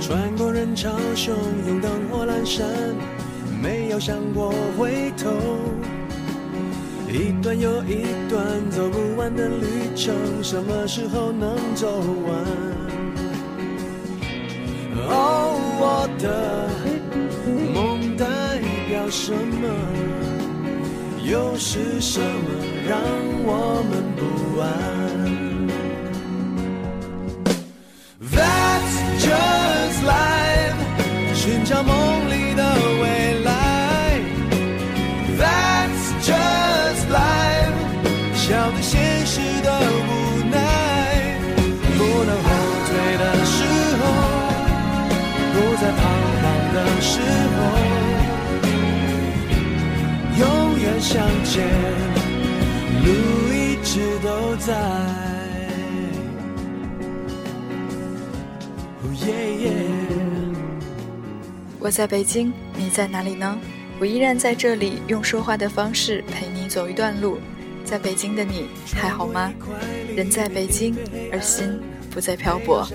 穿过人潮汹涌，灯火阑珊，没有想过回头。一段又一段走不完的旅程，什么时候能走完？哦，我的梦代表什么？又是什么让我们不安？That's just life，寻找梦永远向前，路一直都在。我在北京，你在哪里呢？我依然在这里，用说话的方式陪你走一段路。在北京的你还好吗？人在北京，而心不再漂泊。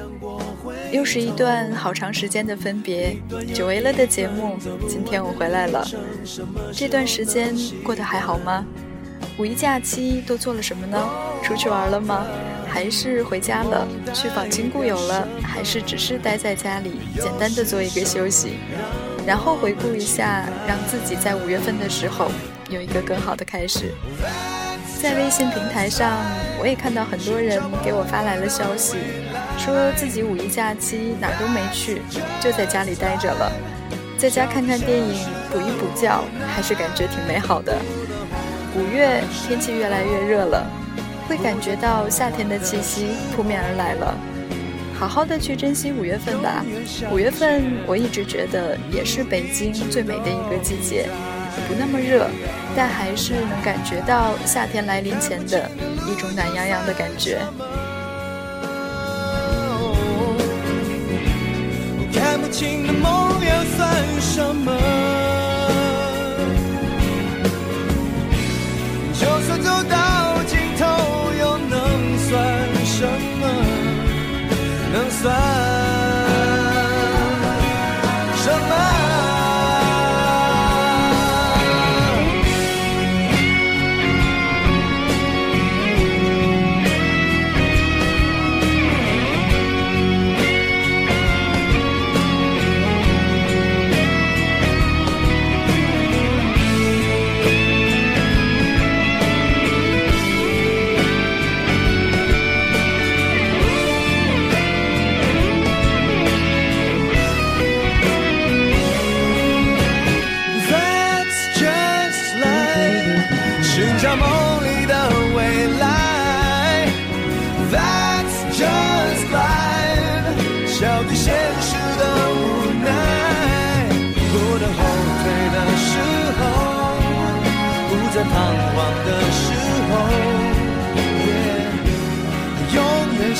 又是一段好长时间的分别，久违了的节目，今天我回来了。这段时间过得还好吗？五一假期都做了什么呢？出去玩了吗？还是回家了？去访亲故友了？还是只是待在家里，简单的做一个休息？然后回顾一下，让自己在五月份的时候有一个更好的开始。在微信平台上，我也看到很多人给我发来了消息，说自己五一假期哪都没去，就在家里待着了，在家看看电影，补一补觉，还是感觉挺美好的。五月天气越来越热了，会感觉到夏天的气息扑面而来了。好好的去珍惜五月份吧。五月份我一直觉得也是北京最美的一个季节，不那么热，但还是能感觉到夏天来临前的一种暖洋洋的感觉。情的梦又算什么？就算走到尽头，又能算什么？能算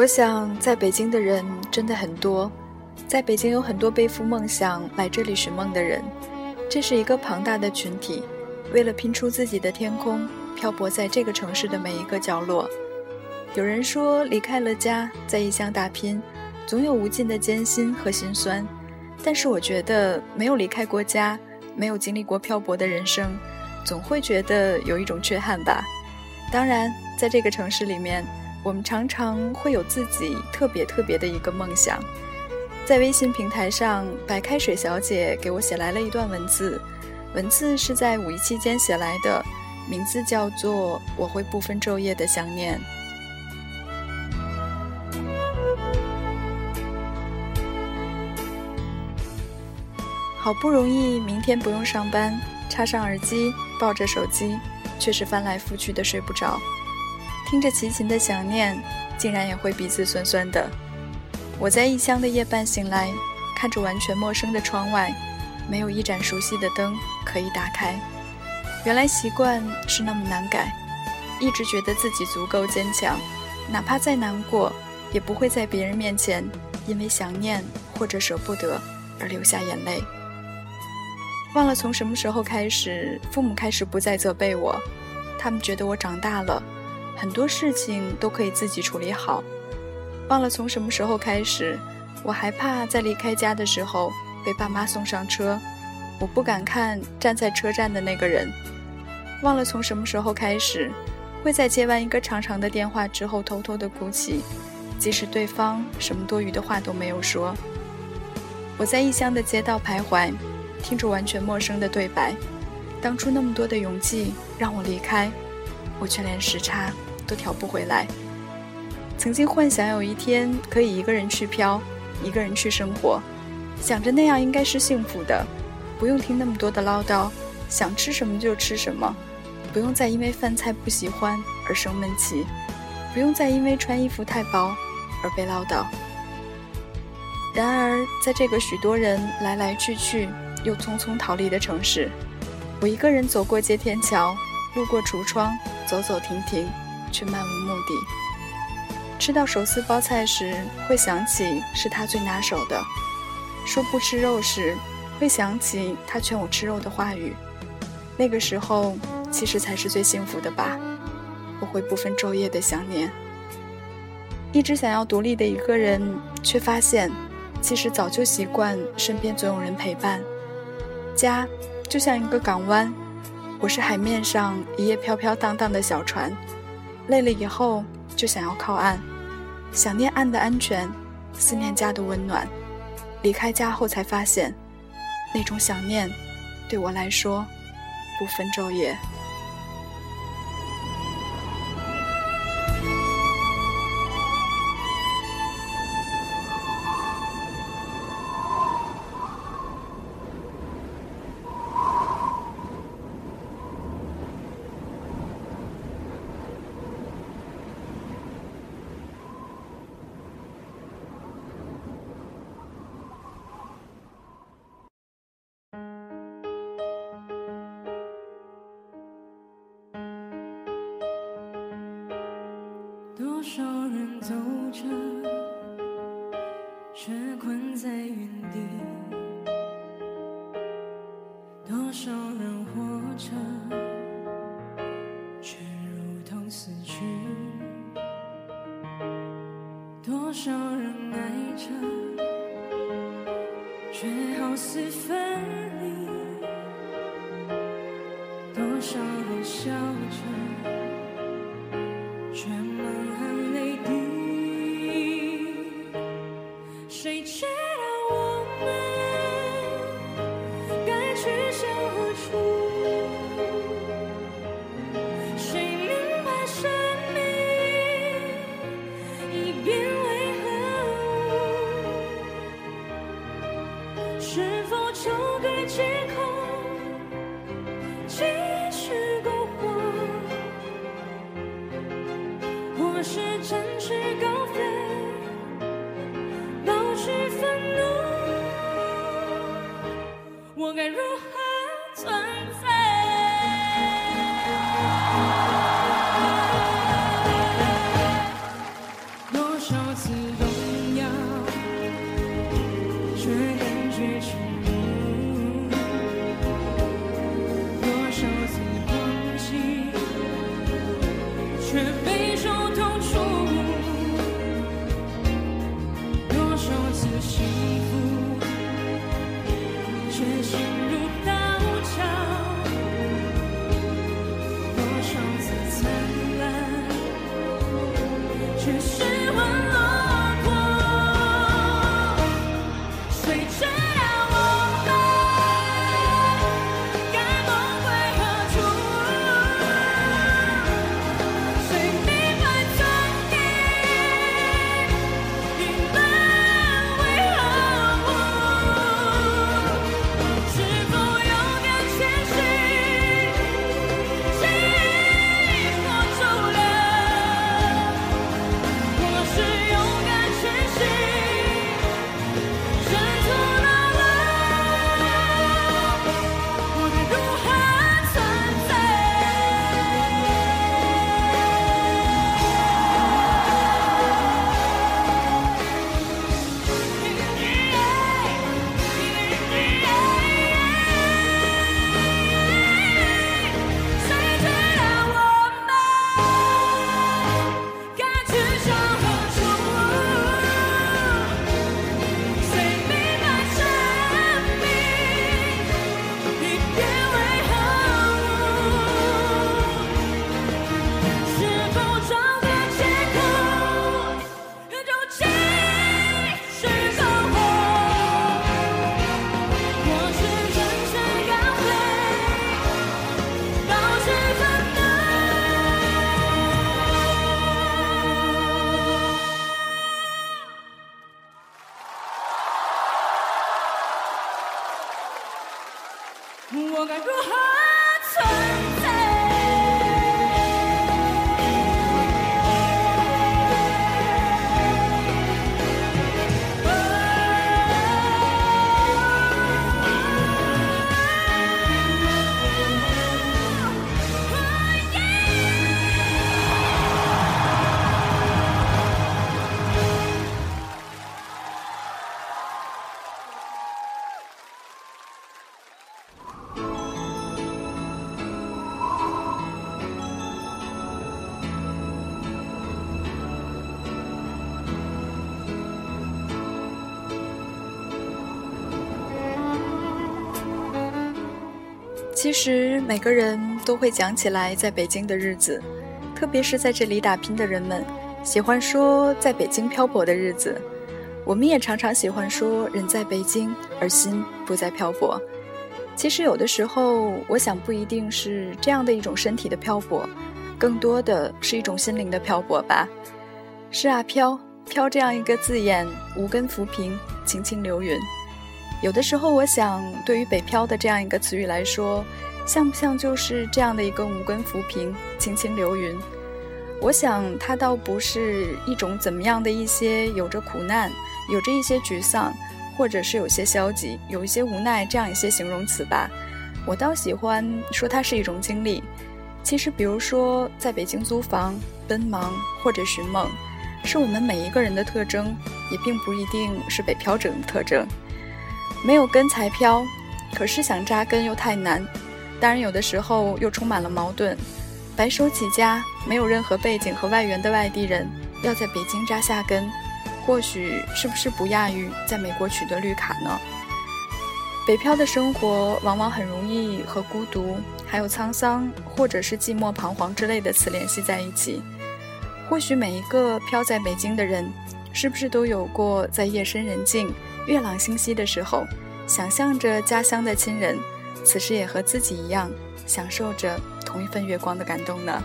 我想，在北京的人真的很多，在北京有很多背负梦想来这里寻梦的人，这是一个庞大的群体。为了拼出自己的天空，漂泊在这个城市的每一个角落。有人说，离开了家，在异乡打拼，总有无尽的艰辛和心酸。但是我觉得，没有离开过家，没有经历过漂泊的人生，总会觉得有一种缺憾吧。当然，在这个城市里面，我们常常会有自己特别特别的一个梦想。在微信平台上，白开水小姐给我写来了一段文字，文字是在五一期间写来的，名字叫做《我会不分昼夜的想念》。好不容易明天不用上班，插上耳机，抱着手机，却是翻来覆去的睡不着。听着齐秦的想念，竟然也会鼻子酸酸的。我在异乡的夜半醒来，看着完全陌生的窗外，没有一盏熟悉的灯可以打开。原来习惯是那么难改，一直觉得自己足够坚强，哪怕再难过，也不会在别人面前因为想念或者舍不得而流下眼泪。忘了从什么时候开始，父母开始不再责备我，他们觉得我长大了，很多事情都可以自己处理好。忘了从什么时候开始，我害怕在离开家的时候被爸妈送上车，我不敢看站在车站的那个人。忘了从什么时候开始，会在接完一个长长的电话之后偷偷的哭泣，即使对方什么多余的话都没有说。我在异乡的街道徘徊。听着完全陌生的对白，当初那么多的勇气让我离开，我却连时差都调不回来。曾经幻想有一天可以一个人去飘，一个人去生活，想着那样应该是幸福的，不用听那么多的唠叨，想吃什么就吃什么，不用再因为饭菜不喜欢而生闷气，不用再因为穿衣服太薄而被唠叨。然而，在这个许多人来来去去。又匆匆逃离的城市，我一个人走过接天桥，路过橱窗，走走停停，却漫无目的。吃到手撕包菜时，会想起是他最拿手的；说不吃肉时，会想起他劝我吃肉的话语。那个时候，其实才是最幸福的吧。我会不分昼夜的想念，一直想要独立的一个人，却发现，其实早就习惯身边总有人陪伴。家就像一个港湾，我是海面上一叶飘飘荡荡的小船，累了以后就想要靠岸，想念岸的安全，思念家的温暖。离开家后才发现，那种想念，对我来说，不分昼夜。多少人走着，却困在原地；其实每个人都会讲起来在北京的日子，特别是在这里打拼的人们，喜欢说在北京漂泊的日子。我们也常常喜欢说人在北京，而心不在漂泊。其实有的时候，我想不一定是这样的一种身体的漂泊，更多的是一种心灵的漂泊吧。是啊，飘飘这样一个字眼，无根浮萍，轻轻流云。有的时候，我想，对于北漂的这样一个词语来说，像不像就是这样的一个无根浮萍，轻轻流云？我想，它倒不是一种怎么样的一些有着苦难，有着一些沮丧。或者是有些消极，有一些无奈，这样一些形容词吧。我倒喜欢说它是一种经历。其实，比如说在北京租房、奔忙或者寻梦，是我们每一个人的特征，也并不一定是北漂者的特征。没有根才飘，可是想扎根又太难。当然，有的时候又充满了矛盾。白手起家，没有任何背景和外援的外地人，要在北京扎下根。或许是不是不亚于在美国取得绿卡呢？北漂的生活往往很容易和孤独、还有沧桑，或者是寂寞、彷徨之类的词联系在一起。或许每一个漂在北京的人，是不是都有过在夜深人静、月朗星稀的时候，想象着家乡的亲人，此时也和自己一样，享受着同一份月光的感动呢？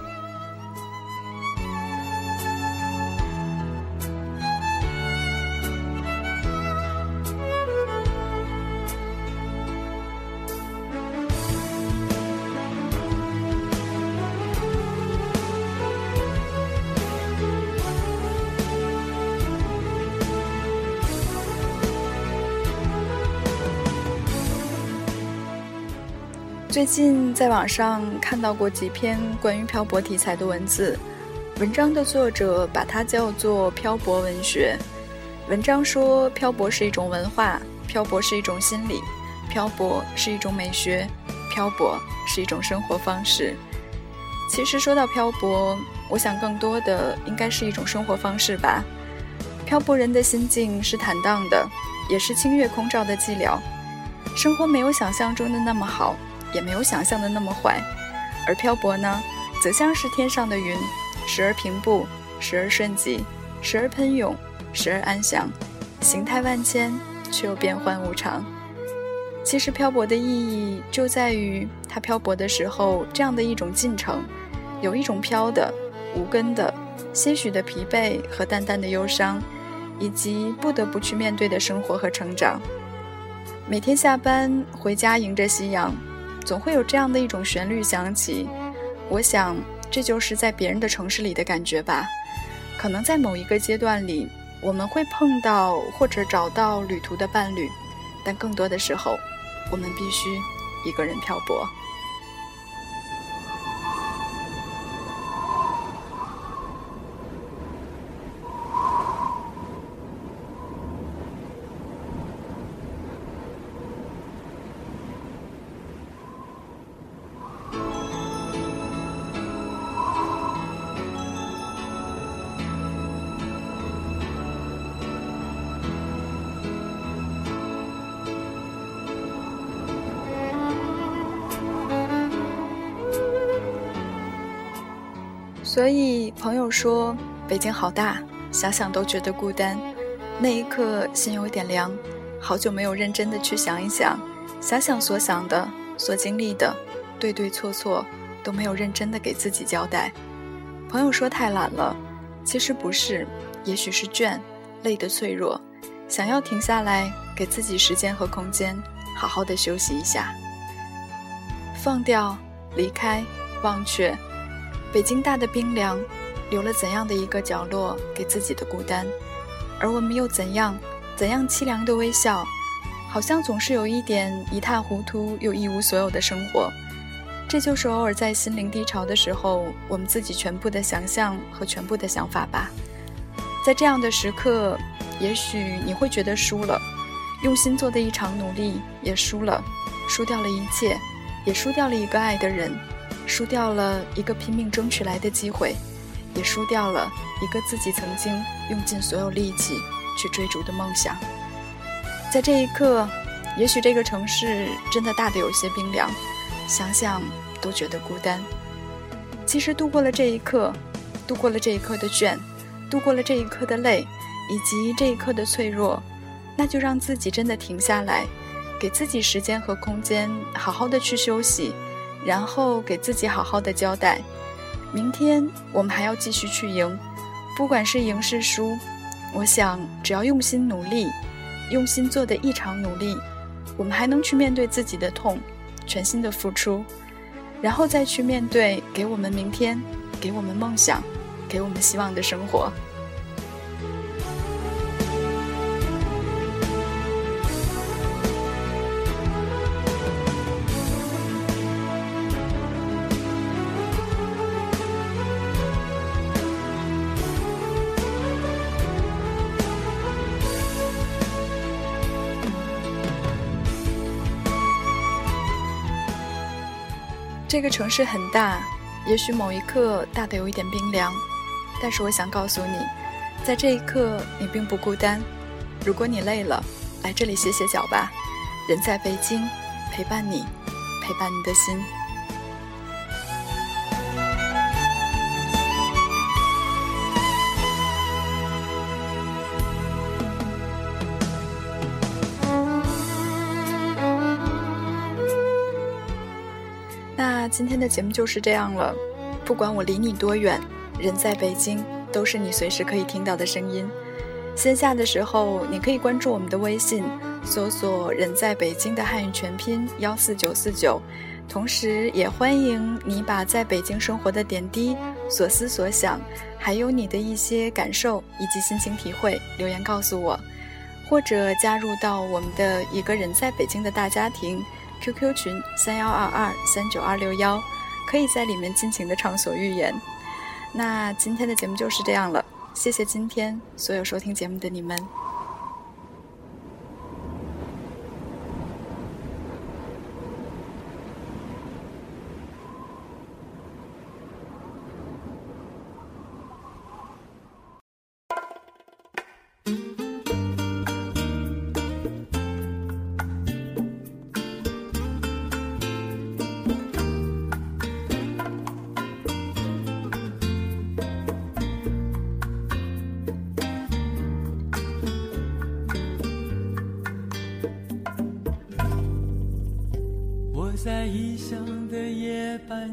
最近在网上看到过几篇关于漂泊题材的文字，文章的作者把它叫做“漂泊文学”。文章说，漂泊是一种文化，漂泊是一种心理，漂泊是一种美学，漂泊是一种生活方式。其实说到漂泊，我想更多的应该是一种生活方式吧。漂泊人的心境是坦荡的，也是清月空照的寂寥。生活没有想象中的那么好。也没有想象的那么坏，而漂泊呢，则像是天上的云，时而平步，时而瞬即，时而喷涌，时而安详，形态万千，却又变幻无常。其实漂泊的意义就在于，它漂泊的时候这样的一种进程，有一种飘的、无根的、些许的疲惫和淡淡的忧伤，以及不得不去面对的生活和成长。每天下班回家，迎着夕阳。总会有这样的一种旋律响起，我想这就是在别人的城市里的感觉吧。可能在某一个阶段里，我们会碰到或者找到旅途的伴侣，但更多的时候，我们必须一个人漂泊。所以朋友说北京好大，想想都觉得孤单。那一刻心有点凉，好久没有认真的去想一想，想想所想的、所经历的，对对错错都没有认真的给自己交代。朋友说太懒了，其实不是，也许是倦，累得脆弱，想要停下来，给自己时间和空间，好好的休息一下，放掉，离开，忘却。北京大的冰凉，留了怎样的一个角落给自己的孤单？而我们又怎样怎样凄凉的微笑？好像总是有一点一塌糊涂又一无所有的生活。这就是偶尔在心灵低潮的时候，我们自己全部的想象和全部的想法吧。在这样的时刻，也许你会觉得输了，用心做的一场努力也输了，输掉了一切，也输掉了一个爱的人。输掉了一个拼命争取来的机会，也输掉了一个自己曾经用尽所有力气去追逐的梦想。在这一刻，也许这个城市真的大的有些冰凉，想想都觉得孤单。其实度过了这一刻，度过了这一刻的倦，度过了这一刻的累，以及这一刻的脆弱，那就让自己真的停下来，给自己时间和空间，好好的去休息，然后给自己好好的交代。明天我们还要继续去赢，不管是赢是输，我想只要用心努力，用心做的异常努力，我们还能去面对自己的痛，全心的付出。然后再去面对给我们明天、给我们梦想、给我们希望的生活。这个城市很大，也许某一刻大的有一点冰凉，但是我想告诉你，在这一刻你并不孤单。如果你累了，来这里歇歇脚吧。人在北京，陪伴你，陪伴你的心。今天的节目就是这样了，不管我离你多远，人在北京，都是你随时可以听到的声音。线下的时候，你可以关注我们的微信，搜索“人在北京”的汉语全拼幺四九四九，同时也欢迎你把在北京生活的点滴、所思所想，还有你的一些感受以及心情体会留言告诉我，或者加入到我们的一个人在北京的大家庭。QQ 群三幺二二三九二六幺，可以在里面尽情的畅所欲言。那今天的节目就是这样了，谢谢今天所有收听节目的你们。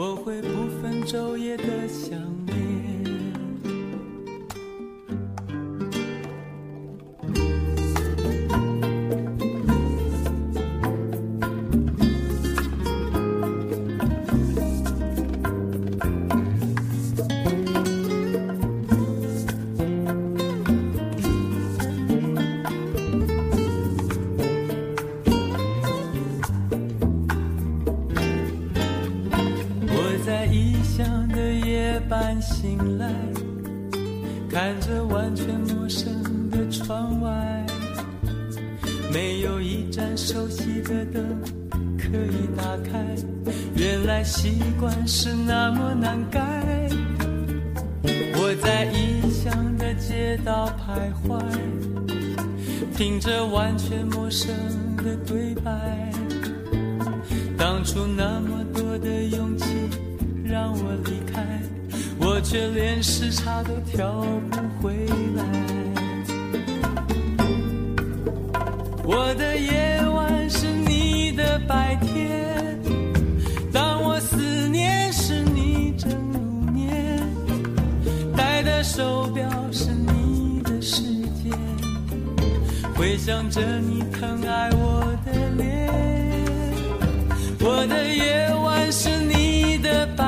我会不分昼夜的想的灯可以打开。原来习惯是那么难改。我在异乡的街道徘徊，听着完全陌生的对白。当初那么多的勇气让我离开。我却连时差都调不回来。我的夜白天，当我思念时你正入眠，戴的手表是你的时间，回想着你疼爱我的脸。我的夜晚是你的白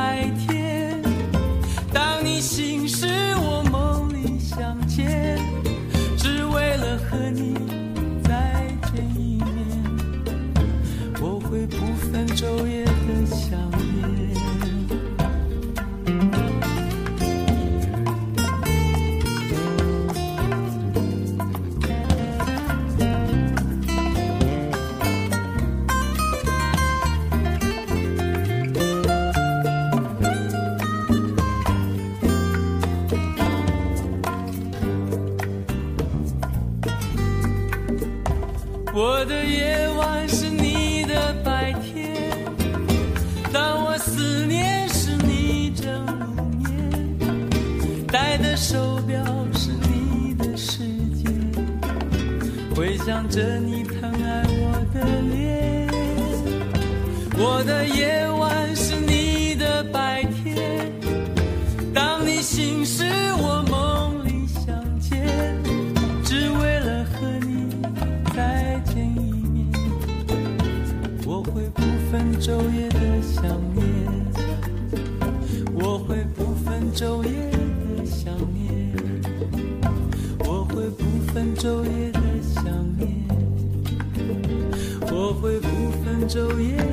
我的夜晚是你的白天，当你醒时我梦里相见，只为了和你再见一面，我会不分昼夜的想念，我会不分昼夜的想念，我会不分昼夜的想念，我会不分昼夜。